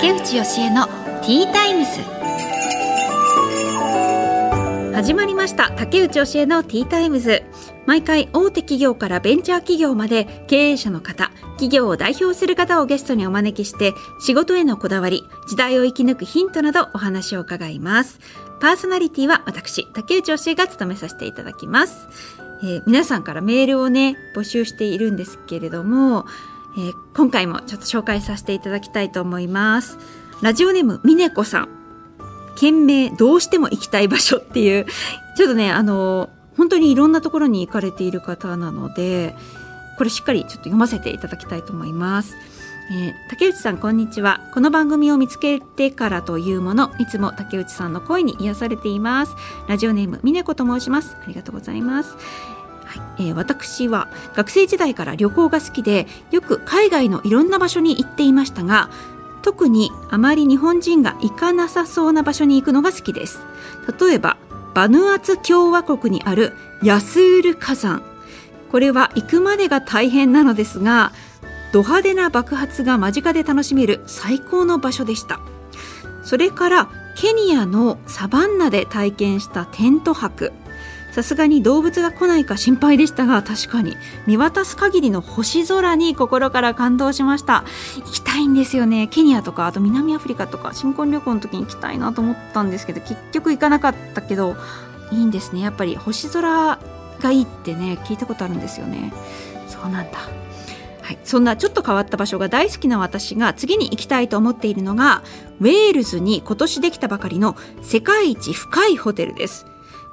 竹内義恵のティータイムス。始まりました。竹内義恵のティータイムズ毎回大手企業からベンチャー企業まで経営者の方企業を代表する方をゲストにお招きして仕事へのこだわり時代を生き抜くヒントなどお話を伺います。パーソナリティは私竹内義恵が務めさせていただきます。えー、皆さんからメールをね募集しているんですけれども、えー、今回もちょっと紹介させていただきたいと思います。ラジオネームみねこさん。件名どうしても行きたい場所っていう。ちょっとねあの本当にいろんなところに行かれている方なのでこれしっかりちょっと読ませていただきたいと思います。えー、竹内さんこんにちは。この番組を見つけてからというものいつも竹内さんの声に癒されています。ラジオネームみねこと申します。ありがとうございます。はい。えー、私は学生時代から旅行が好きでよく海外のいろんな場所に行っていましたが特にあまり日本人が行かなさそうな場所に行くのが好きです。例えばバヌアツ共和国にあるヤスール火山。これは行くまでが大変なのですがド派手な爆発が間近で楽しめる最高の場所でした。それからケニアのサバンナで体験したテント泊。さすがに動物が来ないか心配でしたが確かに。見渡す限りの星空に心から感動しました。行きたいんですよね。ケニアとかあと南アフリカとか新婚旅行の時に行きたいなと思ったんですけど結局行かなかったけどいいんですね。やっぱり星空がいいってね聞いたことあるんですよね。そうなんだ。はい、そんなちょっと変わった場所が大好きな私が次に行きたいと思っているのがウェールズに今年できたばかりの世界一深いホテルです。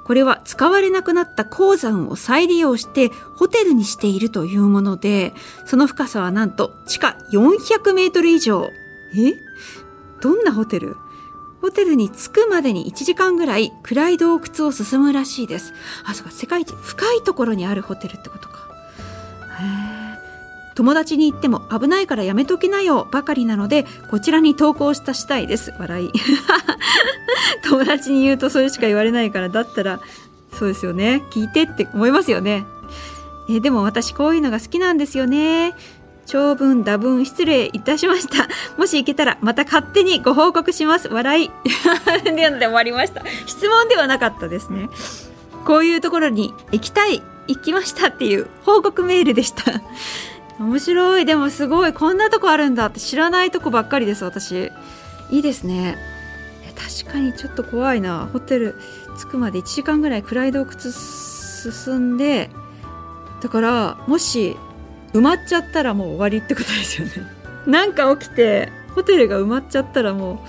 これは使われなくなった鉱山を再利用してホテルにしているというものでその深さはなんと地下400メートル以上。え？どんなホテル？ホテルに着くまでに1時間ぐらい暗い洞窟を進むらしいです。あそうか世界一深いところにあるホテルってことか。へー。友達に言っても危ないからやめときなよばかりなのでこちらに投稿したしたいです笑い。友達に言うとそれしか言われないからだったらそうですよね。聞いてって思いますよね。えでも私こういうのが好きなんですよね。長文多文失礼いたしました。もし行けたらまた勝手にご報告します。笑い。で終わりました。質問ではなかったですね。こういうところに行きたい行きましたっていう報告メールでした。面白い。でもすごい。こんなとこあるんだって知らないとこばっかりです私。いいですね。確かにちょっと怖いな。ホテル着くまで1時間ぐらい暗い洞窟進んでだからもし埋まっちゃったらもう終わりってことですよね。なんか起きてホテルが埋まっちゃったらも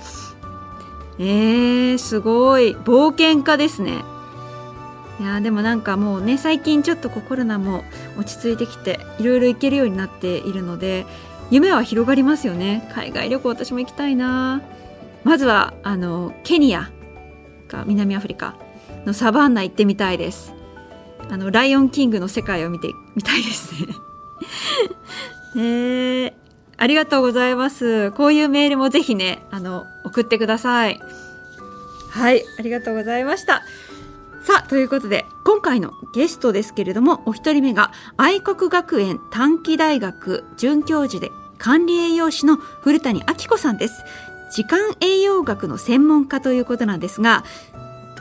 うえー、すごい。冒険家ですね。いやでもなんかもうね最近ちょっとコロナも落ち着いてきていろいろ行けるようになっているので夢は広がりますよね。海外旅行私も行きたいな。まずはあのケニアか南アフリカのサバンナ行ってみたいです。あのライオンキングの世界を見てみたいですね。ねありがとうございます。こういうメールもぜひねあの送ってください。はいありがとうございました。さあ、ということで、今回のゲストですけれども、お一人目が、愛国学園短期大学准教授で管理栄養士の古谷明子さんです。時間栄養学の専門家ということなんですが、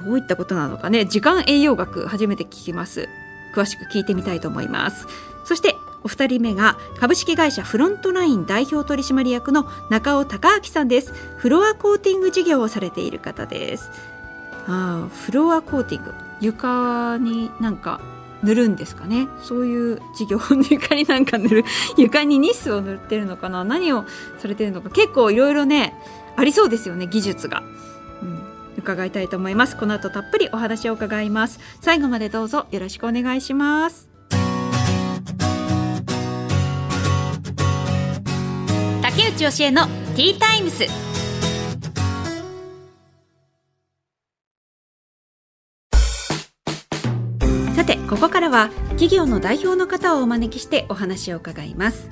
どういったことなのかね、時間栄養学初めて聞きます。詳しく聞いてみたいと思います。そして、お二人目が株式会社フロントライン代表取締役の中尾隆明さんです。フロアコーティング事業をされている方です。あフロアコーティング。床になんか塗るんですかね。そういう事業床になんか塗る。床にニスを塗ってるのかな。何をされてるのか。結構いろいろねありそうですよね技術が、うん、伺いたいと思います。この後たっぷりお話を伺います。最後までどうぞよろしくお願いします。竹内義恵のティータイムス。ここからは企業の代表の方をお招きしてお話を伺います。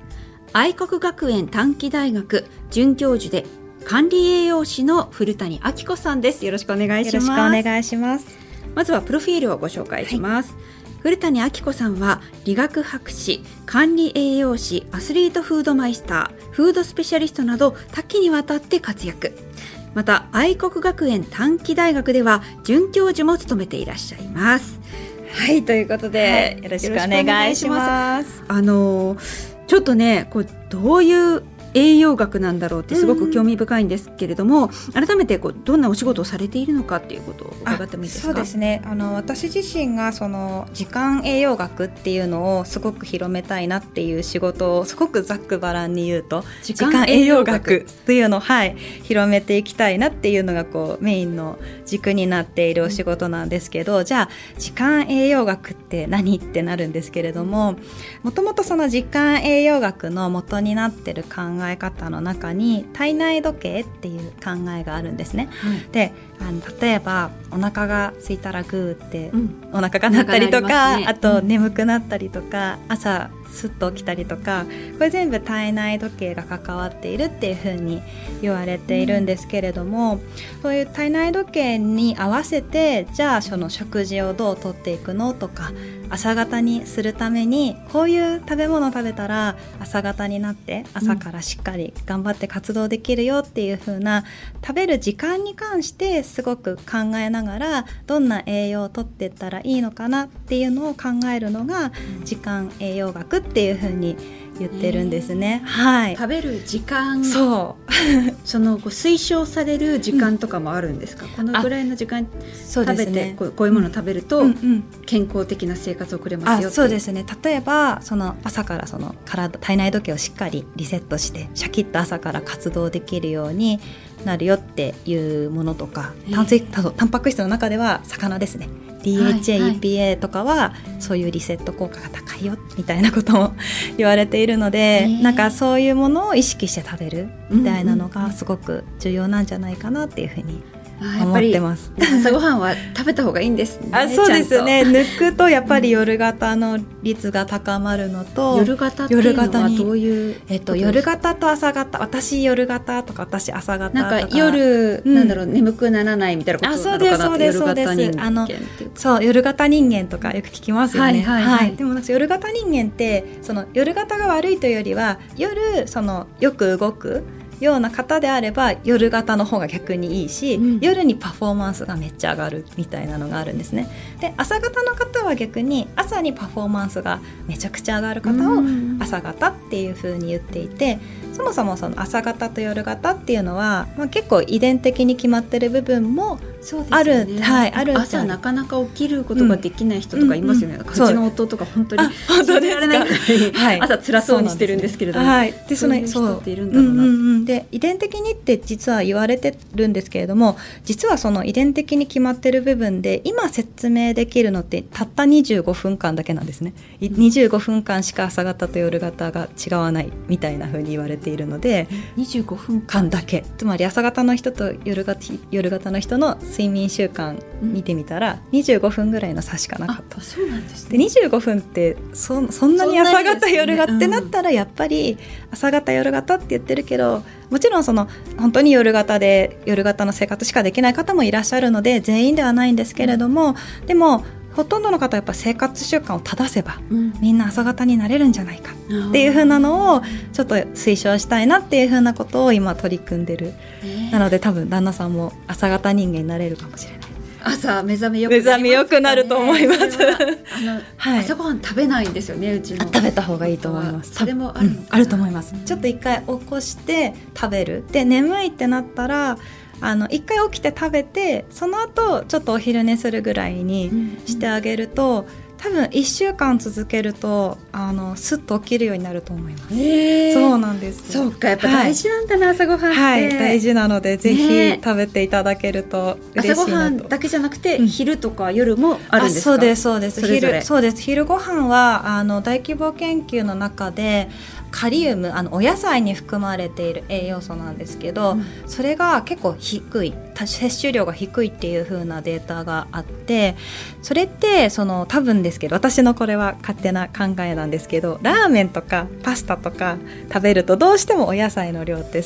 愛国学園短期大学准教授で管理栄養士の古谷明子さんです。よろしくお願いします。よろしくお願いします。まずはプロフィールをご紹介します、はい。古谷明子さんは理学博士管理栄養士アスリートフードマイスターフードスペシャリストなど多岐にわたって活躍。また愛国学園短期大学では准教授も務めていらっしゃいますはいということで、はい、よろしくお願いします。あのちょっとねこうどういう栄養学なんだろうってすごく興味深いんですけれども、うん、改めてこうどんなお仕事をされているのかっていうことを伺ってもいいですか？そうですね。あの私自身がその時間栄養学っていうのをすごく広めたいなっていう仕事をすごくざっくばらんに言うと時間栄養学っていうのを、はい、広めていきたいなっていうのがこうメインの軸になっているお仕事なんですけど、うん、じゃあ時間栄養学って何ってなるんですけれどももともとその時間栄養学の元になってる考え方の中に体内時計っていう考えがあるんですね。はい、であの例えばお腹が空いたらグーって、うん、お腹が鳴ったりとか、ね、あと眠くなったりとか、うん、朝すっと起きたりとかこれ全部体内時計が関わっているっていうふうに言われているんですけれども、そういう体内時計に合わせてじゃあその食事をどうとっていくのとか朝方にするためにこういう食べ物を食べたら朝方になって朝からしっかり頑張って活動できるよっていう風な食べる時間に関してすごく考えながらどんな栄養をとっていったらいいのかなっていうのを考えるのが時間栄養学っていう風に言ってるんですね。はい。食べる時間。そう。そのこう推奨される時間とかもあるんですか？うん、このぐらいの時間食べて、ね、こうこういうものを食べると健康的な生活を送れますよそうですね。例えばその朝からその体体内時計をしっかりリセットしてシャキッと朝から活動できるようになるよっていうものとか、炭水タンパク質の中では魚ですね。DHA、EPA とかはそういうリセット効果が高いよみたいなことも 言われているので、なんかそういうものを意識して食べるみたいなのがすごく重要なんじゃないかなっていうふうに思ってます。朝ごはんは食べた方がいいんですね。あ、そうですね。抜くとやっぱり夜型の率が高まるのと、うん、夜型っていうのはどういうえっと夜型と朝型、私夜型とか私朝型なんか夜、うん、なんだろう眠くならないみたいなことなのかな？あ、そうですそうですそうです。あのそう夜型人間とかよく聞きますよね。はい、はいはい、でも夜型人間ってその夜型が悪いというよりは夜そのよく動く。ような方であれば夜型の方が逆にいいし、うん、夜にパフォーマンスがめっちゃ上がるみたいなのがあるんですね。で朝型の方は逆に朝にパフォーマンスがめちゃくちゃ上がる方を朝型っていうふうに言っていて、そもそもその朝型と夜型っていうのは、まあ、結構遺伝的に決まってる部分もある、ね、はい、ある朝なかなか起きることができない人とかいますよね、うんうん、うちの夫とか本当に信じられない。ぐらい、朝辛そうにしてるんですけれども、はい、でその人っているんだろうな、うんうんで遺伝的にって実は言われてるんですけれども実はその遺伝的に決まってる部分で今説明できるのってたった25分間だけなんですね。25分間しか朝型と夜型が違わないみたいなふうに言われているので25分間。だけつまり朝型の人と夜型夜型の人の睡眠習慣見てみたら、うん、25分ぐらいの差しかなかった。そうなんです、ね、で25分ってそそんなに朝型夜型ってなったらやっぱり朝型夜型って言ってるけどもちろんその本当に夜型で夜型の生活しかできない方もいらっしゃるので全員ではないんですけれども、うん、でもほとんどの方はやっぱ生活習慣を正せば、うん、みんな朝方になれるんじゃないかっていうふうなのをちょっと推奨したいなっていうふうなことを今取り組んでる、なので多分旦那さんも朝方人間になれるかもしれない。朝目覚めよく、ね、目覚めよくなると思います。あの、はい、朝ごはん食べないんですよねうちの。食べた方がいいと思います。それもある、うん、あると思います。ちょっと一回起こして食べる。で眠いってなったらあの一回起きて食べてその後ちょっとお昼寝するぐらいにしてあげると、うんうん、多分1週間続けるとあのすっと起きるようになると思います。えー、そうなんです。そうかやっぱ大事なんだな、はい、朝ごはんはい大事なのでぜひ食べていただけると朝ごはんだけじゃなくて、うん、昼とか夜もあるんですそうですそうです。昼そうです。昼ご飯はあの大規模研究の中でカリウムあのお野菜に含まれている栄養素なんですけど、うん、それが結構低い摂取量が低いっていう風なデータがあってそれってその多分ですけど私のこれは勝手な考えなんですけどラーメンとかパスタとか食べるとどうしてもお野菜の量って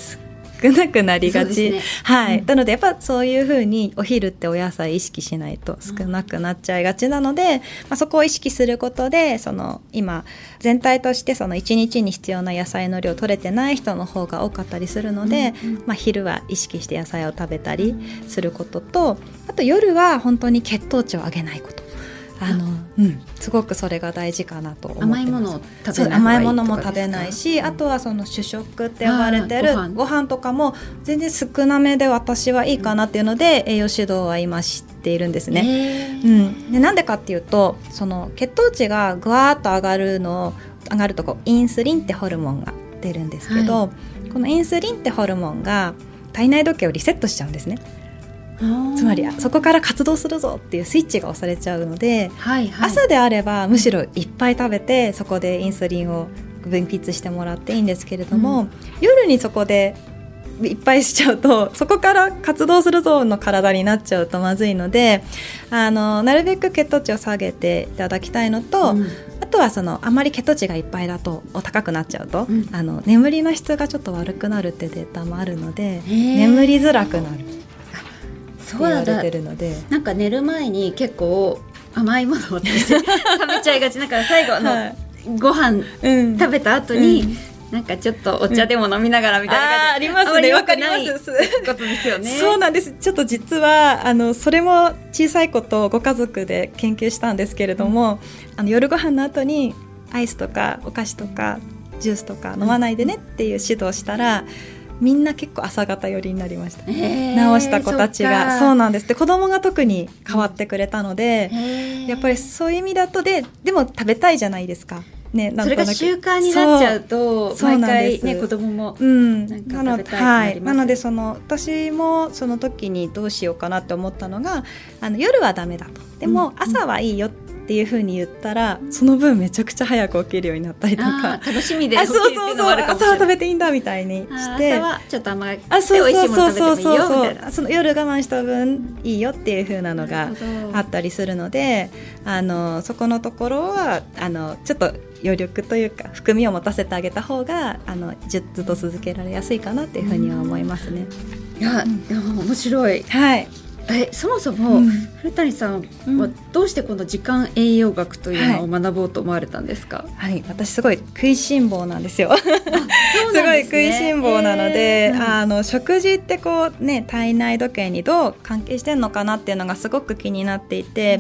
少なくなりがち、ね、はい、うん、なのでやっぱそういうふうにお昼ってお野菜意識しないと少なくなっちゃいがちなので、まあ、そこを意識することでその今全体としてその1日に必要な野菜の量取れてない人の方が多かったりするので、うんうん、まあ、昼は意識して野菜を食べたりすることとあと夜は本当に血糖値を上げないこと。あのうん、すごくそれが大事かなと甘いものを食べない甘いものも食べないし、うん、あとはその主食って呼ばれてるご飯とかも全然少なめで私はいいかなっていうので、栄養指導は今知っているんですね。うん、でなんでかっていうとその血糖値がぐわっと上がるの上がるとこインスリンってホルモンが出るんですけど、はい、このインスリンってホルモンが体内時計をリセットしちゃうんですね。つまりそこから活動するぞっていうスイッチが押されちゃうので、はいはい、朝であればむしろいっぱい食べてそこでインスリンを分泌してもらっていいんですけれども、うん、夜にそこでいっぱいしちゃうとそこから活動するぞの体になっちゃうとまずいのであのなるべく血糖値を下げていただきたいのと、うん、あとはそのあまり血糖値がいっぱいだとお高くなっちゃうと、うん、あの眠りの質がちょっと悪くなるってデータもあるので眠りづらくなる。言われてるのでなんか寝る前に結構甘いものを 食べちゃいがち。だから最後の、はい、ご飯食べた後に、うん。なんかちょっとお茶でも飲みながらみたいなありますね。わかります。ことですよね。そうなんです。ちょっと実はあのそれも小さい子とご家族で研究したんですけれども、うん、あの夜ご飯の後にアイスとかお菓子とかジュースとか飲まないでねっていう指導したら、うんみんな結構朝方寄りになりました、えー、直した子たちが。そうなんです。で子供が特に変わってくれたので、えー、やっぱりそういう意味だとででも食べたいじゃないですか。ね、それが習慣になっちゃうと毎回ね子供もうん。なのではい。なのでその私もその時にどうしようかなって思ったのがあの夜はダメだと。でも朝はいいよってっていうふうに言ったらその分めちゃくちゃ早く起きるようになったりとか。楽しみで起きるあるかもしれない。朝は食べていいんだみたいにして。朝はちょっと甘いあそうそうそうそうそう。その夜我慢した分いいよっていうふうなのがあったりするのであのそこのところはあのちょっと余力というか含みを持たせてあげた方があのずっと続けられやすいかなっていうふうには思いますね。いや、うん、面白い。はい。えそもそも、うん、古谷さんはどうしてこの時間栄養学というのを学ぼうと思われたんですか、はい、はい、私すごい食いしん坊なんですよ。すね、すごい食いしん坊なので、えー、あの食事ってこうね体内時計にどう関係してんのかなっていうのがすごく気になっていて、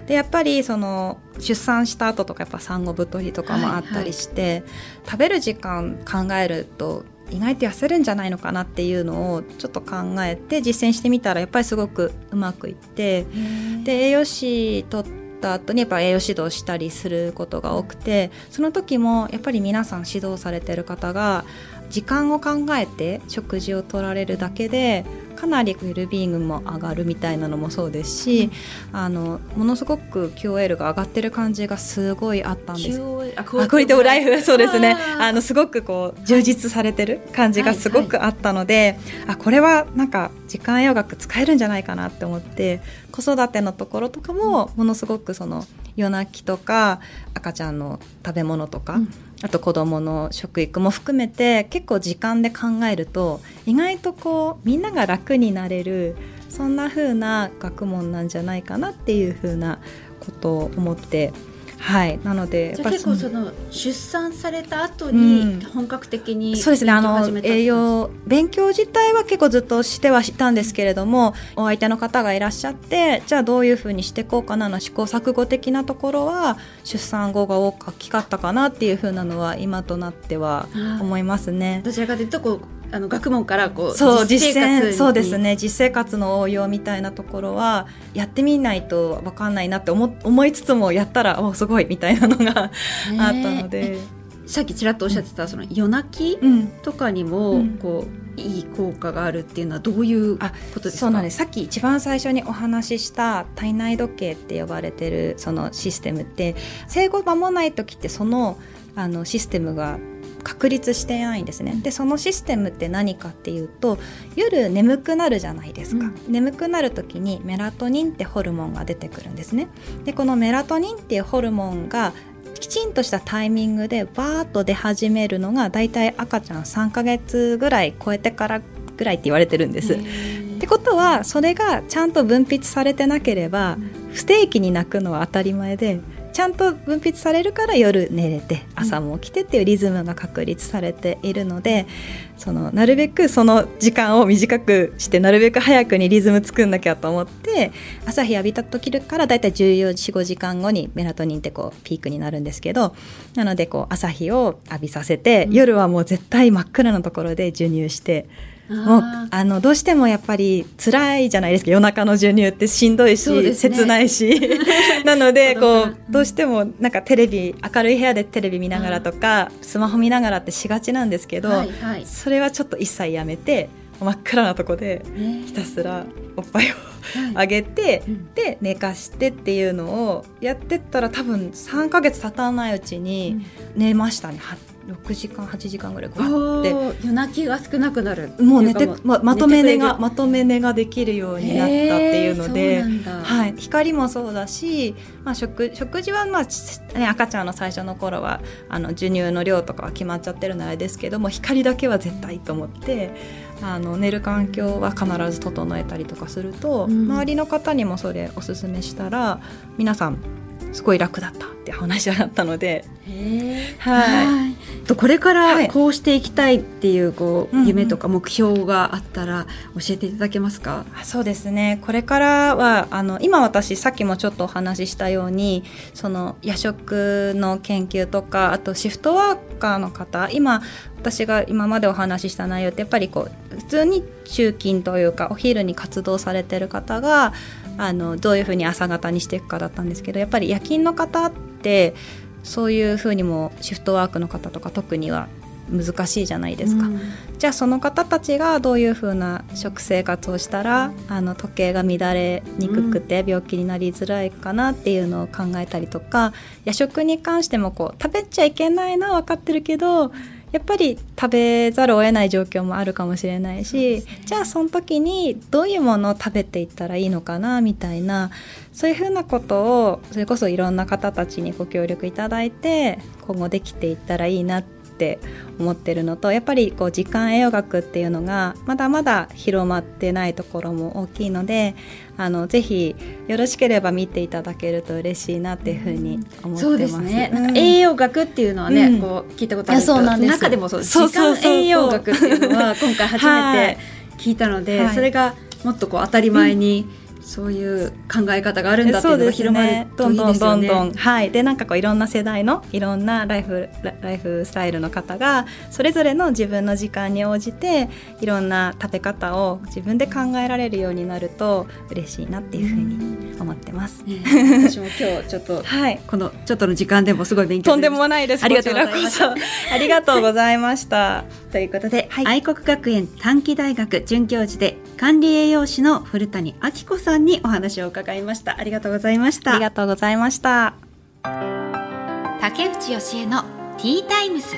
うん、でやっぱりその出産した後とかやっぱ産後太りとかもあったりして、はいはい、食べる時間考えると意外と痩せるんじゃないのかなっていうのをちょっと考えて実践してみたらやっぱりすごくうまくいってで栄養士取った後にやっぱ栄養指導したりすることが多くてその時もやっぱり皆さん指導されてる方が時間を考えて食事を取られるだけでかなりウェルビーイングも上がるみたいなのもそうですし、うん、あのものすごく QOL が上がってる感じがすごいあったんです。あクオリティライフそうですね。あのすごくこう充実されてる感じがすごくあったので、はいはい、あこれはなんか時間栄養学使えるんじゃないかなって思って子育てのところとかもものすごくその夜泣きとか赤ちゃんの食べ物とか、うんあと子どもの食育も含めて結構時間で考えると意外とこうみんなが楽になれるそんな風な学問なんじゃないかなっていう風なことを思ってはい。なので結構その出産された後に本格的に、うん、そうですね。あの栄養勉強自体は結構ずっとしてはしたんですけれどもお相手の方がいらっしゃってじゃあどういうふうにしていこうかなの試行錯誤的なところは出産後が大きかったかなっていうふうなのは今となっては思いますね。どちらかというとこうあの学問からこうそう実践そうですね。実生活の応用みたいなところはやってみないと分かんないなって思思いつつもやったらおすごいみたいなのがあったので。さっきちらっとおっしゃってた、その夜泣きとかにもこう、いい効果があるっていうのはどういうことですか？そうなんです。さっき一番最初にお話しした体内時計って呼ばれてるそのシステムって生後間もない時ってそのあのシステムが確立してないんですね。でそのシステムって何かっていうと夜眠くなるじゃないですか、うん、眠くなる時にメラトニンってホルモンが出てくるんですね。でこのメラトニンっていうホルモンがきちんとしたタイミングでバーッと出始めるのがだいたい赤ちゃん3ヶ月ぐらい超えてからぐらいって言われてるんです。ってことはそれがちゃんと分泌されてなければ不定期に泣くのは当たり前でちゃんと分泌されるから夜寝れて朝も起きてっていうリズムが確立されているのでそのなるべくその時間を短くしてなるべく早くにリズム作んなきゃと思って朝日浴びた時からだいたい14時5時間後にメラトニンってこうピークになるんですけどなのでこう朝日を浴びさせて、夜はもう絶対真っ暗なところで授乳して。もうあのどうしてもやっぱり辛いじゃないですか。夜中の授乳ってしんどいし、ね、切ないし。なのでこうどうしてもなんかテレビ明るい部屋でテレビ見ながらとか、スマホ見ながらってしがちなんですけど、はいはい、それはちょっと一切やめて真っ暗なとこでひたすらおっぱいをあげて、で寝かしてっていうのをやってったら多分3か月経たないうちに寝ましたね。6時間8時間ぐらいって。夜泣きが少なくなる。もう寝てままとめ寝がまとめ寝ができるようになったっていうので、はい、光もそうだし、まあ、食食事は、まあね、赤ちゃんの最初の頃はあの授乳の量とかは決まっちゃってるのあれですけども光だけは絶対と思ってあの寝る環境は必ず整えたりとかすると、うん、周りの方にもそれおすすめしたら皆さんすごい楽だったって話だったので、はい、とこれからこうしていきたいっていうこう、夢とか目標があったら教えていただけますか、うんうん、そうですね。これからはあの今私さっきもちょっとお話ししたようにその夜食の研究とかあとシフトワーカーの方今私が今までお話しした内容ってやっぱりこう普通に中勤というかお昼に活動されてる方があのどういうふうに朝方にしていくかだったんですけどやっぱり夜勤の方ってそういうふうにもシフトワークの方とか特には難しいじゃないですか、うん、じゃあその方たちがどういうふうな食生活をしたらあの時計が乱れにくくて病気になりづらいかなっていうのを考えたりとか夜食に関してもこう食べちゃいけないのは分かってるけどやっぱり食べざるを得ない状況もあるかもしれないし、ね、じゃあその時にどういうものを食べていったらいいのかなみたいなそういうふうなことをそれこそいろんな方たちにご協力いただいて今後できていったらいいなって思ってるのとやっぱりこう時間栄養学っていうのがまだまだ広まってないところも大きいのであのぜひよろしければ見ていただけると嬉しいなっていうふうに思ってます。そうですね。なんか栄養学っていうのはね、うん、こう聞いたことあるそうなんです中でもそう時間栄養学っていうのは今回初めて聞いたので、はい、それがもっとこう当たり前に、うんそういう考え方があるんだっていうのが広まるといいですよね。どんどんどんどんはいでなんかこういろんな世代のいろんなライフライフスタイルの方がそれぞれの自分の時間に応じていろんな食べ方を自分で考えられるようになると嬉しいなっていうふうに思ってます。私も今日ちょっと、はい、このちょっとの時間でもすごい勉強とんでもないです。ありがとうございました。ありがとうございました。ということで、はい、愛国学園短期大学准教授で管理栄養士の古谷明子さんにお話を伺いました。ありがとうございました。ありがとうございました。竹内義恵のティータイムス。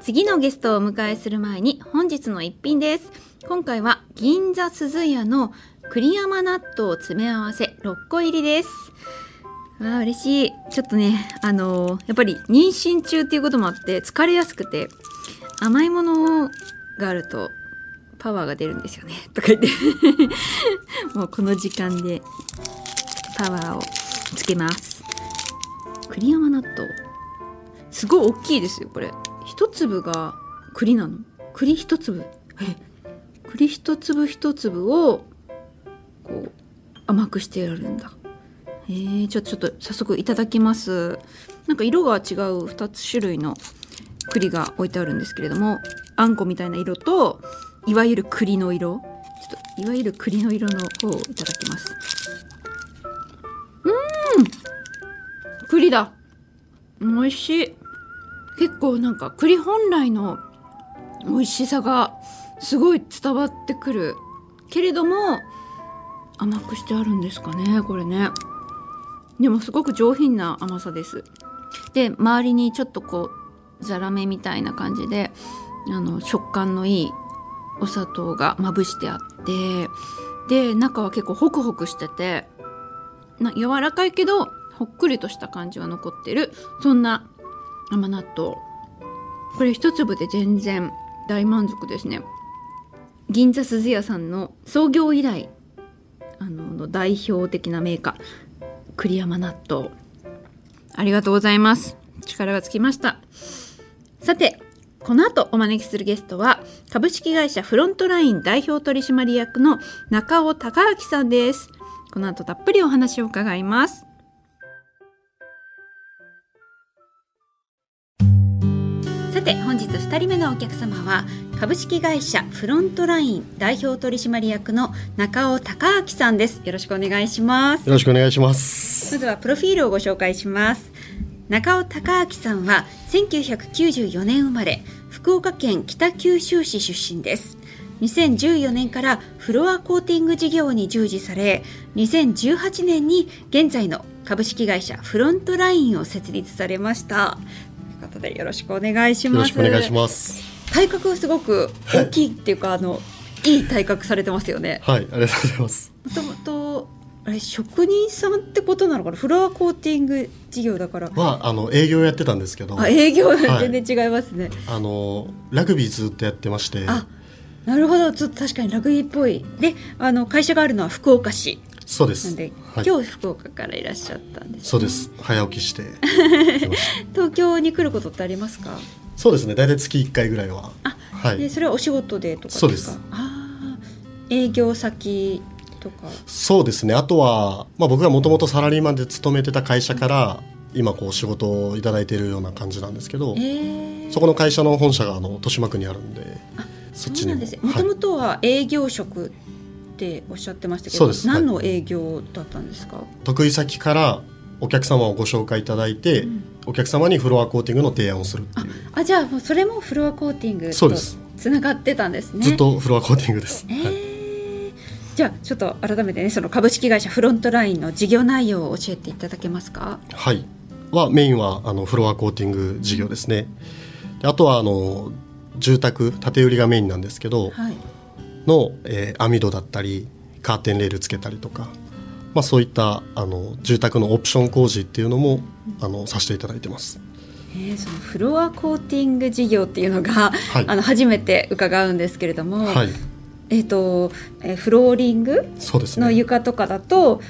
次のゲストをお迎えする前に本日の一品です。今回は銀座鈴屋の栗山納豆詰め合わせ6個入りですあ嬉しい。ちょっとねあのー、やっぱり妊娠中っていうこともあって疲れやすくて甘いものがあるとパワーが出るんですよね。とか言って。もうこの時間でパワーをつけます。栗山納豆すごい大きいですよこれ。一粒が栗なの？栗一粒。栗一粒一粒をこう甘くしてやるんだ。えー、ちょちょっと早速いただきます。なんか色が違う2つ種類の栗が置いてあるんですけれどもあんこみたいな色といわゆる栗の色。ちょっといわゆる栗の色の方をいただきます。うーん！栗だ。美味しい。結構なんか栗本来の美味しさがすごい伝わってくる。けれども甘くしてあるんですかねこれね。でもすごく上品な甘さです。で周りにちょっとこうザラメみたいな感じであの食感のいいお砂糖がまぶしてあってで中は結構ホクホクしててな柔らかいけどほっくりとした感じが残ってるそんな甘納豆。これ一粒で全然大満足ですね。銀座鈴屋さんの創業以来あの代表的なメーカー。栗山納豆。ありがとうございます。力がつきました。さてこの後お招きするゲストは株式会社フロントライン代表取締役の中尾孝明さんです。この後たっぷりお話を伺います。のお客様は株式会社フロントライン代表取締役の中尾孝明さんです。よろしくお願いします。よろしくお願いします。まずはプロフィールをご紹介します。中尾孝明さんは1994年生まれ福岡県北九州市出身です。2014年からフロアコーティング事業に従事され2018年に現在の株式会社フロントラインを設立されましたことでよろしくお願いします。よろしくお願いします。体格がすごく大きいっていうか、あのいい体格されてますよね。はいありがとうございます。もともとあれ職人さんってことなのかな？フロアコーティング事業だから。まああの営業やってたんですけど。あ営業全然違いますね、あのラグビーずっとやってまして。あなるほど。ちょっと確かにラグビーっぽい。であの会社があるのは福岡市そうです。で、はい。今日福岡からいらっしゃったんです、ね、そうです。早起きして。東京に来ることってありますか？そうですね。大体月1回ぐらいは。あはい。でそれはお仕事でとかですか？そうです。あー営業先とか。そうですね。あとは、まあ、僕がもともとサラリーマンで勤めてた会社から今こう仕事をいただいているような感じなんですけどえー、そこの会社の本社があの豊島区にあるんでそそっちにも。うなんですね。もはい。ともとは営業職っておっしゃってましたけど、何の営業だったんですか、得意先からお客様をご紹介いただいて、うん。お客様にフロアコーティングの提案をするっていう。あじゃあもうそれもフロアコーティングとつながってたんですね。ずっとフロアコーティングです、えはい。ーじゃあちょっと改めてねその株式会社フロントラインの事業内容を教えていただけますか？はい、はメインはあのフロアコーティング事業ですね。であとはあの住宅建売りがメインなんですけどはいの、えー網戸だったりカーテンレールつけたりとか、まあそういったあの住宅のオプション工事っていうのもあのさせていただいてます。えーそのフロアコーティング事業っていうのが、はいあの初めて伺うんですけれども、はい、えっ、と、えーフローリングそうですね。の床とかだと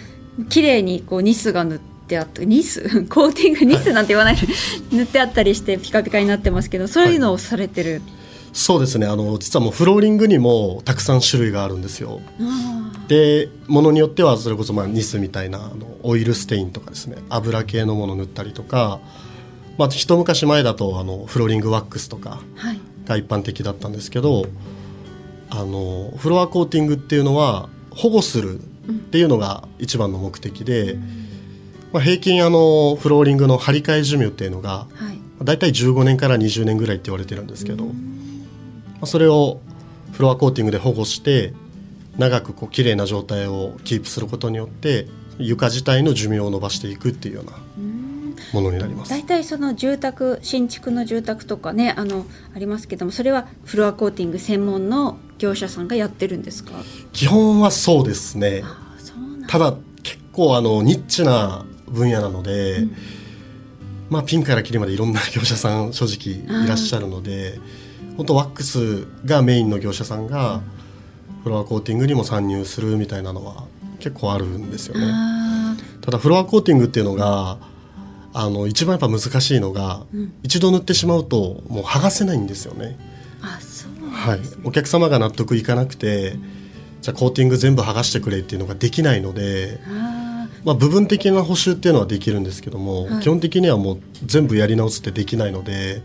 綺麗にこうニスが塗ってあってニス？コーティングニスなんて言わないで塗ってあったりしてピカピカになってますけどそういうのをされてる、そうですね。あの実はもうフローリングにもたくさん種類があるんですよ。あでものによってはそれこそまあニスみたいなあのオイルステインとかですね。油系のものを塗ったりとか、まあ、一昔前だとあのフローリングワックスとかが一般的だったんですけどあのフロアコーティングっていうのは保護するっていうのが一番の目的で、まあ、平均あのフローリングの張り替え寿命っていうのがはい。だいたい15年から20年ぐらいって言われてるんですけど、まあ、それをフロアコーティングで保護して長くこう綺麗な状態をキープすることによって床自体の寿命を伸ばしていくっていうようなものになります。大。体その住宅新築の住宅とかねあのありますけどもそれはフロアコーティング専門の業者さんがやってるんですか？基本はそうですね。ただ結構あのニッチな分野なので、まあ、ピンからキリまでいろんな業者さん 正直いらっしゃるので本当ワックスがメインの業者さんがフロアコーティングにも参入するみたいなのは結構あるんですよね。あただフロアコーティングっていうのがあの一番やっぱ難しいのが、うん。一度塗ってしまうともう剥がせないんですよね。ーあそうはい。お客様が納得いかなくてじゃあコーティング全部剥がしてくれっていうのができないので、あまあ、部分的な補修っていうのはできるんですけども、はい。基本的にはもう全部やり直すってできないので、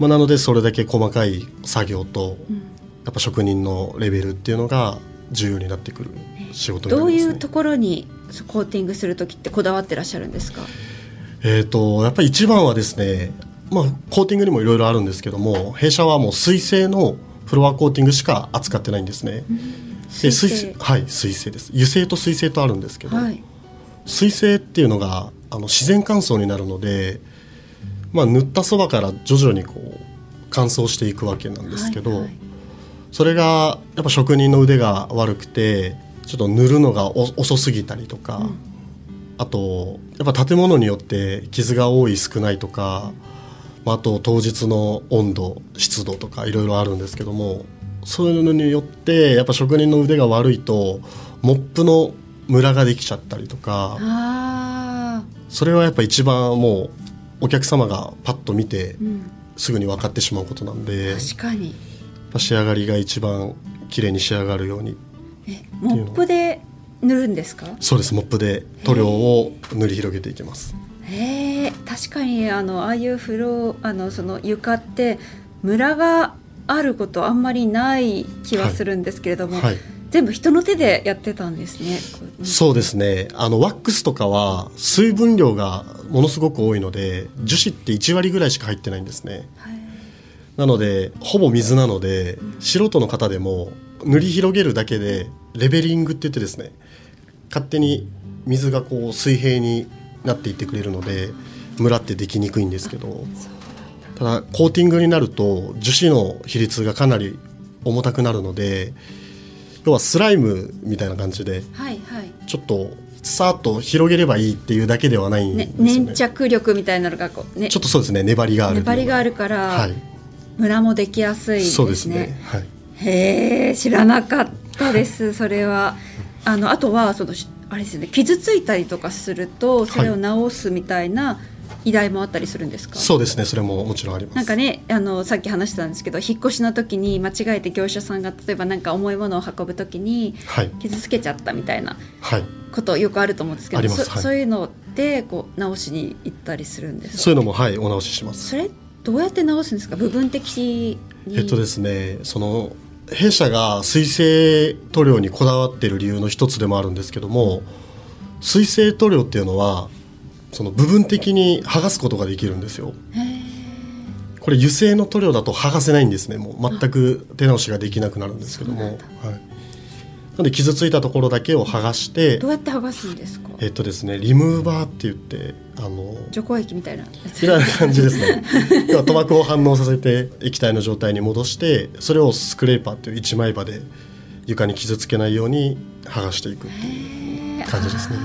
まあ、なのでそれだけ細かい作業とー、うん。やっぱ職人のレベルっていうのが重要になってくる仕事になどうりますね。いうところにコーティングする時ってこだわってらっしゃるんですか？えー、とやっぱり一番はですね、まあ、コーティングにもいろいろあるんですけども弊社はもう水性のフロアコーティングしか扱ってないんですね。で水性水はい水性です。油性と水性とあるんですけど、はい水性っていうのがあの自然乾燥になるので、まあ、塗ったそばから徐々にこう乾燥していくわけなんですけど、はいはい。それがやっぱ職人の腕が悪くてちょっと塗るのがお遅すぎたりとか、あとやっぱ建物によって傷が多い少ないとか、まあ、あと当日の温度湿度とかいろいろあるんですけどもそういうのによってやっぱ職人の腕が悪いとモップのムラができちゃったりとかそれはやっぱ一番もうお客様がパッと見てすぐに分かってしまうことなんで、確かに。仕上がりが一番綺麗に仕上がるように。えモップで塗るんですか？そうですモップで塗料を塗り広げていきます。へえ確かにあのああいう風呂あのその床ってムラがあることあんまりない気はするんですけれども、はいはい、全部人の手でやってたんですね。そうですね。あのワックスとかは水分量がものすごく多いので樹脂って1割ぐらいしか入ってないんですね、はい、なのでほぼ水なので、うん、素人の方でも塗り広げるだけでレベリングって言ってですね勝手に水がこう水平になっていってくれるのでムラってできにくいんですけど。ただコーティングになると樹脂の比率がかなり重たくなるので要はスライムみたいな感じで、はいはい、ちょっとさっと広げればいいっていうだけではないんですよね、ね、粘着力みたいなのがこう、ね、ちょっとそうですね粘りがある粘りがあるから、はい、ムラもできやすいですね。そうですね、はい、へえ知らなかったです それは。あのあとはそのあれですね。傷ついたりとかするとそれを直すみたいな、依頼もあったりするんですか？そうですね。それももちろんあります。なんかねあのさっき話してたんですけど引っ越しの時に間違えて業者さんが例えば何か重いものを運ぶ時に傷つけちゃったみたいなことよくあると思うんですけど、はい、そそういうのでこう直しに行ったりするんですそういうのもはいお直しします。それどうやって直すんですか？部分的に。えっとですねその弊社が水性塗料にこだわっている理由の一つでもあるんですけども水性塗料っていうのはその部分的に剥がすことができるんですよ。これ油性の塗料だと剥がせないんですね。もう全く手直しができなくなるんですけども、はい、なので傷ついたところだけを剥がしてどうやって剥がすんですか？えっとですねリムーバーって言ってあの除光液みたいなみたいな感じですね。要は塗膜を反応させて液体の状態に戻してそれをスクレーパーっていう一枚刃で床に傷つけないように剥がしていくっていう感じですね。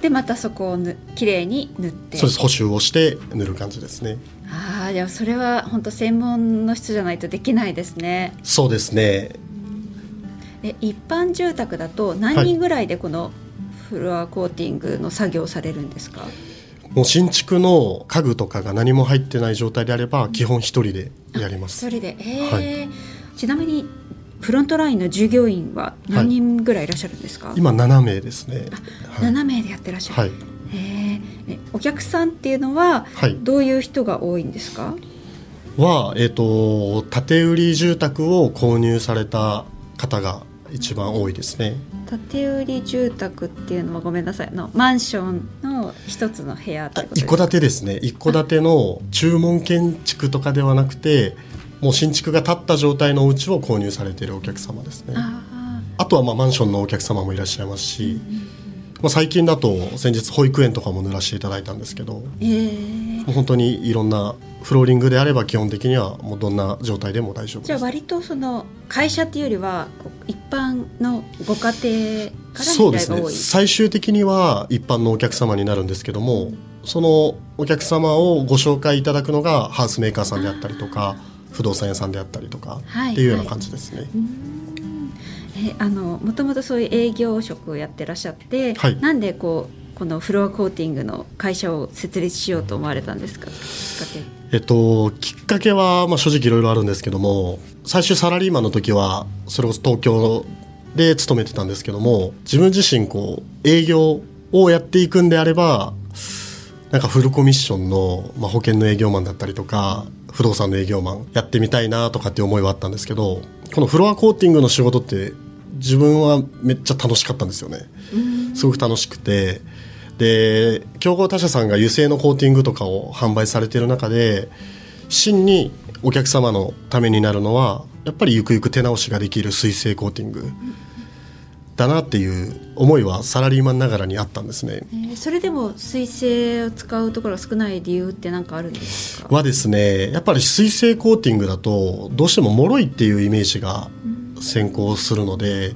でまたそこをぬ綺麗に塗って。そうです。補修をして塗る感じですね。ああでもそれは本当専門の人じゃないとできないですね。そうですね。え一般住宅だと何人ぐらいでこのフロアコーティングの作業されるんですか、はい、もう新築の家具とかが何も入ってない状態であれば基本一人でやります。一人で、えー、はい、ちなみにフロントラインの従業員は何人ぐらいいらっしゃるんですか、はい、今7名ですね、はい、7名でやってらっしゃる、はい、えー、お客さんっていうのはどういう人が多いんですか、は、えーと、と建売り住宅を購入された方が一番多いですね。建売り住宅っていうのはごめんなさい。のマンションの一つの部屋一戸建てですね。一戸建ての注文建築とかではなくてもう新築が建った状態のお家を購入されているお客様ですね。あとはまあマンションのお客様もいらっしゃいますし、まあ、最近だと先日保育園とかも塗らせていただいたんですけど、えー、もう本当にいろんなフローリングであれば基本的にはもうどんな状態でも大丈夫じゃあ割とその会社っていうよりは一般のご家庭からそうですね。最終的には一般のお客様になるんですけどもそのお客様をご紹介いただくのがハウスメーカーさんであったりとか不動産屋さんであったりとか、っていうような感じですね。えあのもともとそういう営業職をやってらっしゃって、はい、なんでこうこのフロアコーティングの会社を設立しようと思われたんですか？きっかけ。えっと、きっかけは、まあ、正直いろいろあるんですけども最初サラリーマンの時はそれこそ東京で勤めてたんですけども自分自身こう営業をやっていくんであればなんかフルコミッションの、まあ、保険の営業マンだったりとか不動産の営業マンやってみたいなとかって思いはあったんですけどこのフロアコーティングの仕事って自分はめっちゃ楽しかったんですよね。すごく楽しくて。で競合他社さんが油性のコーティングとかを販売されている中で真にお客様のためになるのはやっぱりゆくゆく手直しができる水性コーティングだなっていう思いはサラリーマンながらにあったんですね、えー、それでも水性を使うところが少ない理由って何かあるんですか？はですねやっぱり水性コーティングだとどうしても脆いっていうイメージが先行するので、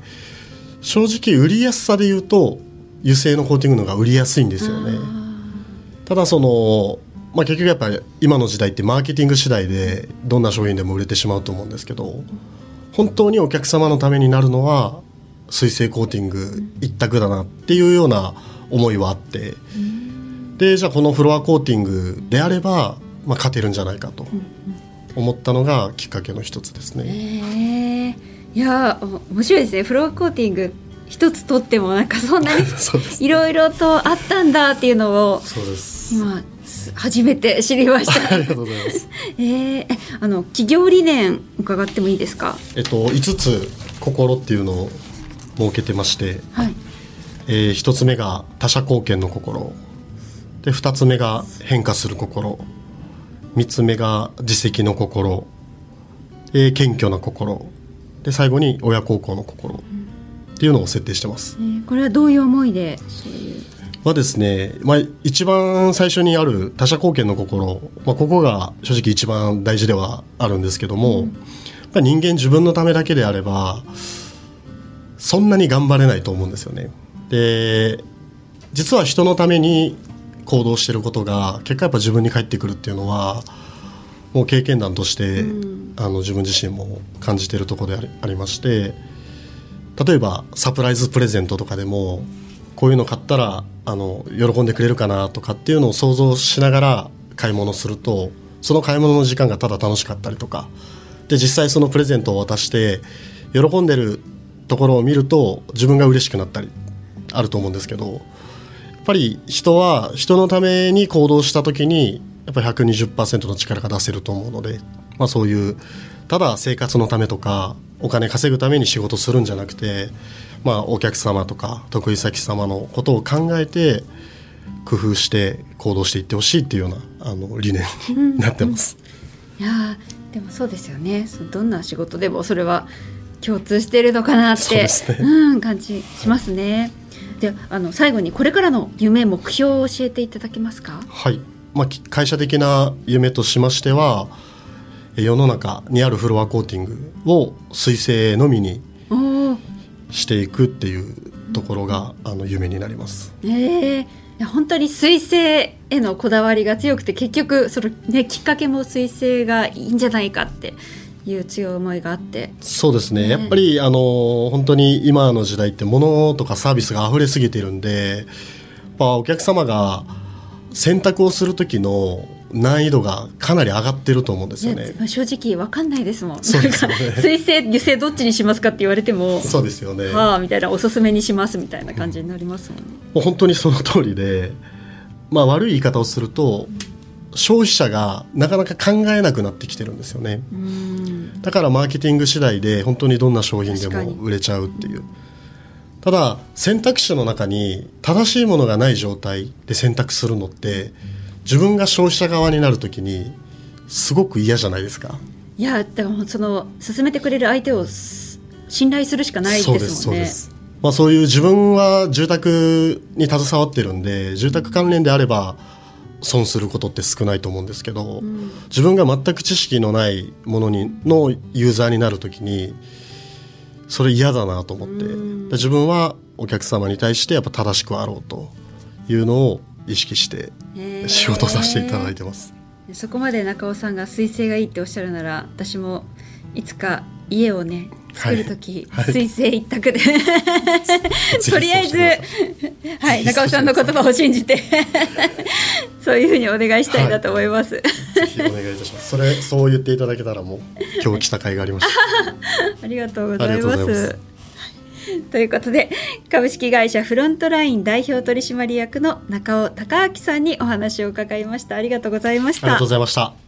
正直売りやすさで言うと油性のコーティングの方が売りやすいんですよね。ただその、まあ、結局やっぱり今の時代ってマーケティング次第でどんな商品でも売れてしまうと思うんですけど本当にお客様のためになるのは水性コーティング一択だなっていうような思いはあって、でじゃあこのフロアコーティングであれば、まあ、勝てるんじゃないかと思ったのがきっかけの一つですね。いや面白いですねフロアコーティング一つとってもなんかそんなに いろいろとあったんだっていうのを今初めて知りました。ありがとうございます。えー、あの企業理念伺ってもいいですか？えっと五つ心っていうのを設けてまして、はい、えー、1つ目が他者貢献の心。で2つ目が変化する心。3つ目が自責の心、えー、謙虚な心。で最後に親孝行の心。っていうのを設定してます、えー、これはどういう思いで？はですね、まあ、一番最初にある他者貢献の心、まあ、ここが正直一番大事ではあるんですけども、うん、人間自分のためだけであればそんなに頑張れないと思うんですよね。で実は人のために行動してることが結果やっぱ自分に返ってくるっていうのはもう経験談として、うん、あの自分自身も感じているところでありまして例えばサプライズプレゼントとかでもこういうの買ったらあの喜んでくれるかなとかっていうのを想像しながら買い物するとその買い物の時間がただ楽しかったりとかで実際そのプレゼントを渡して喜んでるところを見ると自分が嬉しくなったりあると思うんですけどやっぱり人は人のために行動した時にやっぱり120%の力が出せると思うので、まあ、そういうただ生活のためとかお金稼ぐために仕事するんじゃなくて、まあ、お客様とか得意先様のことを考えて工夫して行動していってほしいっていうようなあの理念になってます。いやでもそうですよねどんな仕事でもそれは共通しているのかなって、ね、うん、感じしますね。であの最後にこれからの夢目標を教えていただけますか？はい、まあ、会社的な夢としましては世の中にあるフロアコーティングを水性のみにしていくっていうところがあの夢になります。えー、いや本当に水性へのこだわりが強くて結局その、ね、きっかけも水性がいいんじゃないかっていう強い思いがあってそうですね、ね、やっぱりあの本当に今の時代って物とかサービスが溢れすぎてるんでやっぱお客様が選択をする時の難易度がかなり上がってると思うんですよね。正直わかんないですもん。そうですよね。水性油性どっちにしますかって言われても、そうですよね。はあみたいなおすすめにしますみたいな感じになりますもんね。もう本当にその通りで、まあ悪い言い方をすると、消費者がなかなか考えなくなってきてるんですよね。だからマーケティング次第で本当にどんな商品でも売れちゃうっていう。ただ選択肢の中に正しいものがない状態で選択するのって自分が消費者側になるときにすごく嫌じゃないですか。いやでもその進めてくれる相手を信頼するしかないですもんね。まあ、そういう自分は住宅に携わってるんで住宅関連であれば損することって少ないと思うんですけど、うん、自分が全く知識のないものにのユーザーになるときにそれ嫌だなと思って、うん、自分はお客様に対してやっぱ正しくあろうというのを意識して仕事させていただいてます。そこまで中尾さんが彗星がいいっておっしゃるなら私もいつか家をね作る時、はい、水星一択で。とりあえず、はい、中尾さんの言葉を信じて そういうふうにお願いしたいなと思います。はい、ぜひお願いいたします。それそう言っていただけたらもう今日来た甲斐がありました。ありがとうございます。ということで株式会社フロントライン代表取締役の中尾孝明さんにお話を伺いました。ありがとうございました。ありがとうございました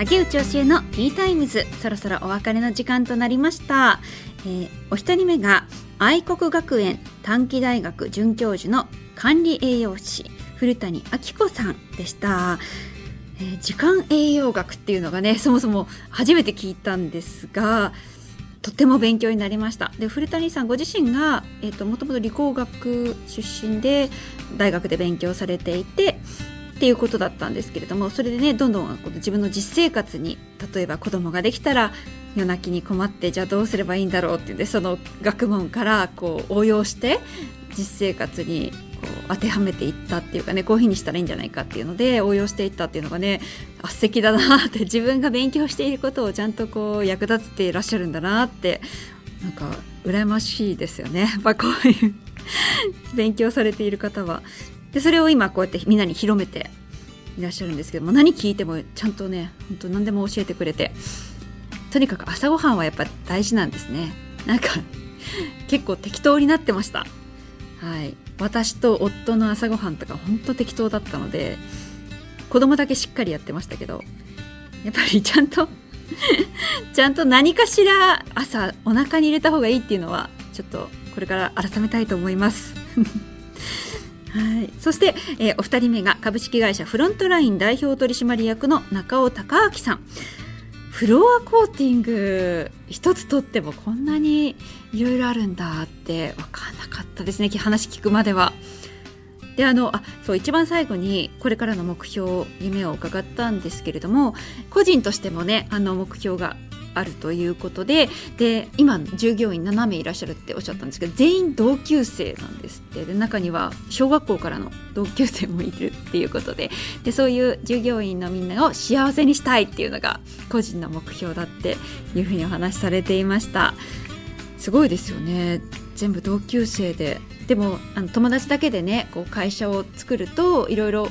竹内教えのティータイムズ。そろそろお別れの時間となりました、えー、お一人目が愛国学園短期大学准教授の管理栄養士古谷明子さんでした。えー、時間栄養学っていうのがねそもそも初めて聞いたんですがとても勉強になりました。で古谷さんご自身が、えーと、もともと理工学出身で大学で勉強されていてっていうことだったんですけれどもそれでねどんどん自分の実生活に例えば子供ができたら夜泣きに困ってじゃあどうすればいいんだろうって言ってその学問からこう応用して実生活にこう当てはめていったっていうかねこういうふうにしたらいいんじゃないかっていうので応用していったっていうのがねあ素敵だなって自分が勉強していることをちゃんとこう役立てていらっしゃるんだなってなんか羨ましいですよねやっぱこういう勉強されている方は。でそれを今こうやってみんなに広めていらっしゃるんですけども何聞いてもちゃんとね本当何でも教えてくれてとにかく朝ごはんはやっぱ大事なんですね。なんか結構適当になってました。はい。私と夫の朝ごはんとか本当適当だったので子供だけしっかりやってましたけどやっぱりちゃんと ちゃんと何かしら朝お腹に入れた方がいいっていうのはちょっとこれから改めたいと思います。はい、そして、えー、お二人目が株式会社フロントライン代表取締役の中尾孝明さんフロアコーティング一つとってもこんなにいろいろあるんだって分かんなかったですね話聞くまでは。であのあそう一番最後にこれからの目標夢を伺ったんですけれども個人としてもねあの目標があるということでで今従業員7名いらっしゃるっておっしゃったんですけど全員同級生なんですって。で中には小学校からの同級生もいるっていうことで。でそういう従業員のみんなを幸せにしたいっていうのが個人の目標だっていうふうにお話しされていました。すごいですよね。全部同級生で。でもあの友達だけでねこう会社を作るといろいろ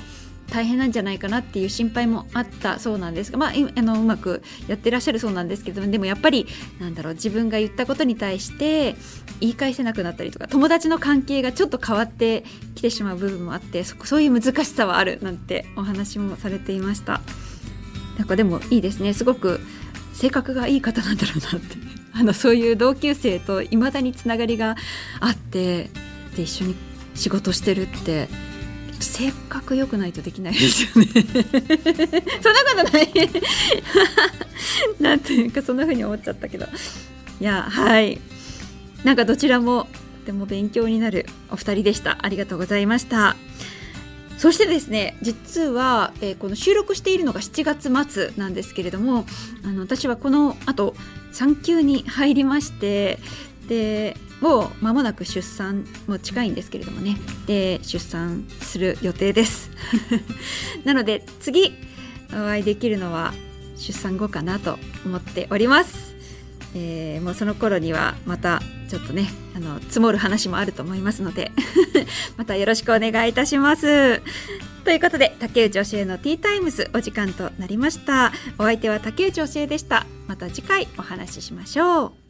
大変なんじゃないかなっていう心配もあったそうなんですが、まあ、あのうまくやってらっしゃるそうなんですけどでもやっぱりなんだろう自分が言ったことに対して言い返せなくなったりとか友達の関係がちょっと変わってきてしまう部分もあってそそういう難しさはあるなんてお話もされていました。なんかでもいいですね。すごく性格がいい方なんだろうなって。あのそういう同級生といまだにつながりがあってで一緒に仕事してるって性格良くないとできないですよね。そんなことない。なんていうかそんな風に思っちゃったけど。いやはい。なんかどちらもとても勉強になるお二人でした。ありがとうございました。そしてですね実は、えー、この収録しているのが7月末なんですけれどもあの私はこのあと産休に入りましてでもう間もなく出産も近いんですけれどもね。で出産する予定です。なので次お会いできるのは出産後かなと思っております、えー、もうその頃にはまたちょっとねあの積もる話もあると思いますので またよろしくお願いいたします。ということで竹内教えのティータイムズお時間となりました。お相手は竹内教えでした。また次回お話ししましょう。